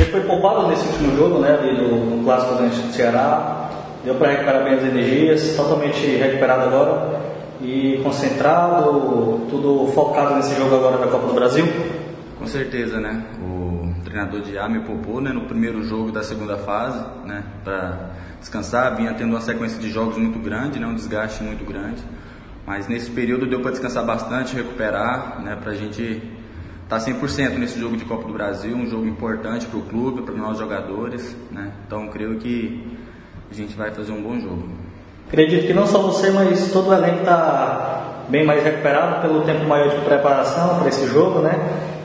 Você foi poupado nesse último jogo, né? Ali do, do clássico do Ceará. Deu para recuperar bem as energias, totalmente recuperado agora e concentrado, tudo focado nesse jogo agora da Copa do Brasil? Com certeza, né? O treinador de A me poupou né, no primeiro jogo da segunda fase, né? Para descansar, vinha tendo uma sequência de jogos muito grande, né? Um desgaste muito grande. Mas nesse período deu para descansar bastante, recuperar, né? Para a gente estar tá 100% nesse jogo de Copa do Brasil, um jogo importante para o clube, para nós jogadores, né? Então creio que a gente vai fazer um bom jogo. Acredito que não só você, mas todo o elenco está bem mais recuperado pelo tempo maior de preparação para esse jogo, né?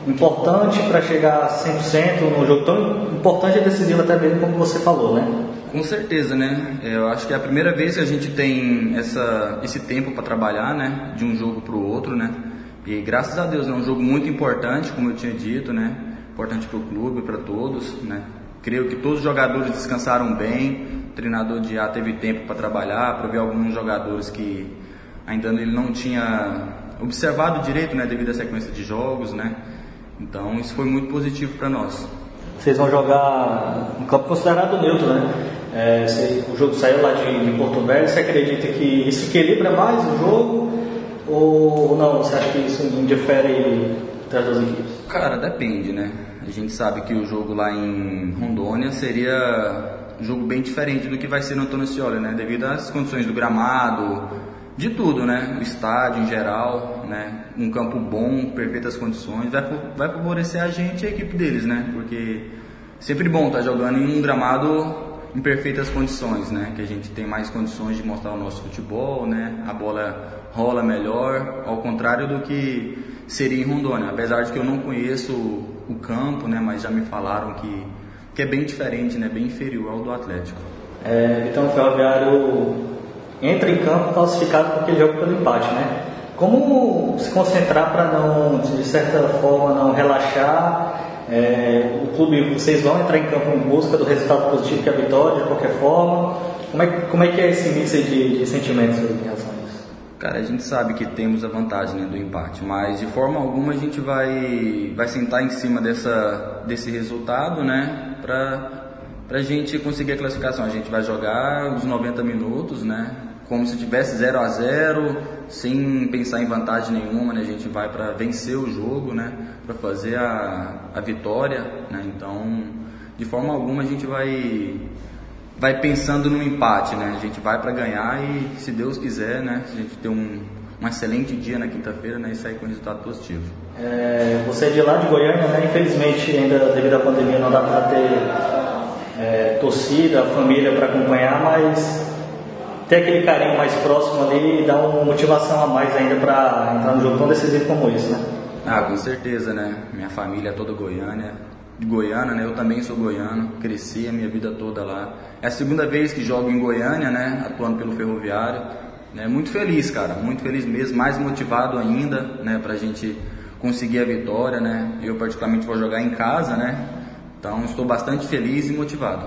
Importante para chegar a 100% num jogo tão importante e decisivo até mesmo como você falou, né? Com certeza, né? É, eu acho que é a primeira vez que a gente tem essa, esse tempo para trabalhar, né? De um jogo para o outro, né? E graças a Deus é um jogo muito importante, como eu tinha dito, né? Importante para o clube, para todos, né? Creio que todos os jogadores descansaram bem, treinador de A teve tempo para trabalhar, para ver alguns jogadores que ainda ele não tinha observado direito, né, devido à sequência de jogos, né? Então isso foi muito positivo para nós. Vocês vão jogar um campo considerado neutro, né? É, o jogo saiu lá de, de, Porto Velho, você acredita que isso equilibra mais o jogo ou não? Você acha que isso indifere as duas equipes? Cara, depende, né? A gente sabe que o jogo lá em Rondônia seria um jogo bem diferente do que vai ser no Antônio Scioli, né? Devido às condições do gramado, de tudo, né? O estádio em geral, né? Um campo bom, perfeitas condições, vai, vai favorecer a gente e a equipe deles, né? Porque sempre bom estar tá jogando em um gramado em perfeitas condições, né? Que a gente tem mais condições de mostrar o nosso futebol, né? A bola rola melhor, ao contrário do que seria em Rondônia. Apesar de que eu não conheço o campo, né? Mas já me falaram que que é bem diferente, né? bem inferior ao do Atlético. É, então o Ferroviário entra em campo classificado porque ele joga pelo empate, né? Como se concentrar para não, de certa forma, não relaxar? É, o clube, vocês vão entrar em campo em busca do resultado positivo que é a vitória, de qualquer forma. Como é, como é que é esse mix de, de sentimentos em relação a isso? Cara, a gente sabe que temos a vantagem né, do empate, mas de forma alguma a gente vai, vai sentar em cima dessa, desse resultado, né? para a gente conseguir a classificação. A gente vai jogar os 90 minutos, né? Como se tivesse 0 a 0 sem pensar em vantagem nenhuma, né? A gente vai para vencer o jogo, né? Para fazer a, a vitória, né? Então, de forma alguma a gente vai vai pensando no empate, né? A gente vai para ganhar e, se Deus quiser, né? A gente ter um, um excelente dia na quinta-feira, né? E sair com resultado positivo. É, você é de lá de Goiânia, né? Infelizmente, ainda devido à pandemia, não dá para ter é, torcida, família para acompanhar, mas ter aquele carinho mais próximo ali dá uma motivação a mais ainda para entrar num jogo tão decisivo como esse, né? Ah, com certeza, né? Minha família é toda Goiânia, Goiânia, né? Eu também sou goiano, cresci a minha vida toda lá. É a segunda vez que jogo em Goiânia, né? Atuando pelo Ferroviário. Né? Muito feliz, cara, muito feliz mesmo, mais motivado ainda, né? Pra gente conseguir a vitória, né? Eu particularmente vou jogar em casa, né? Então estou bastante feliz e motivado.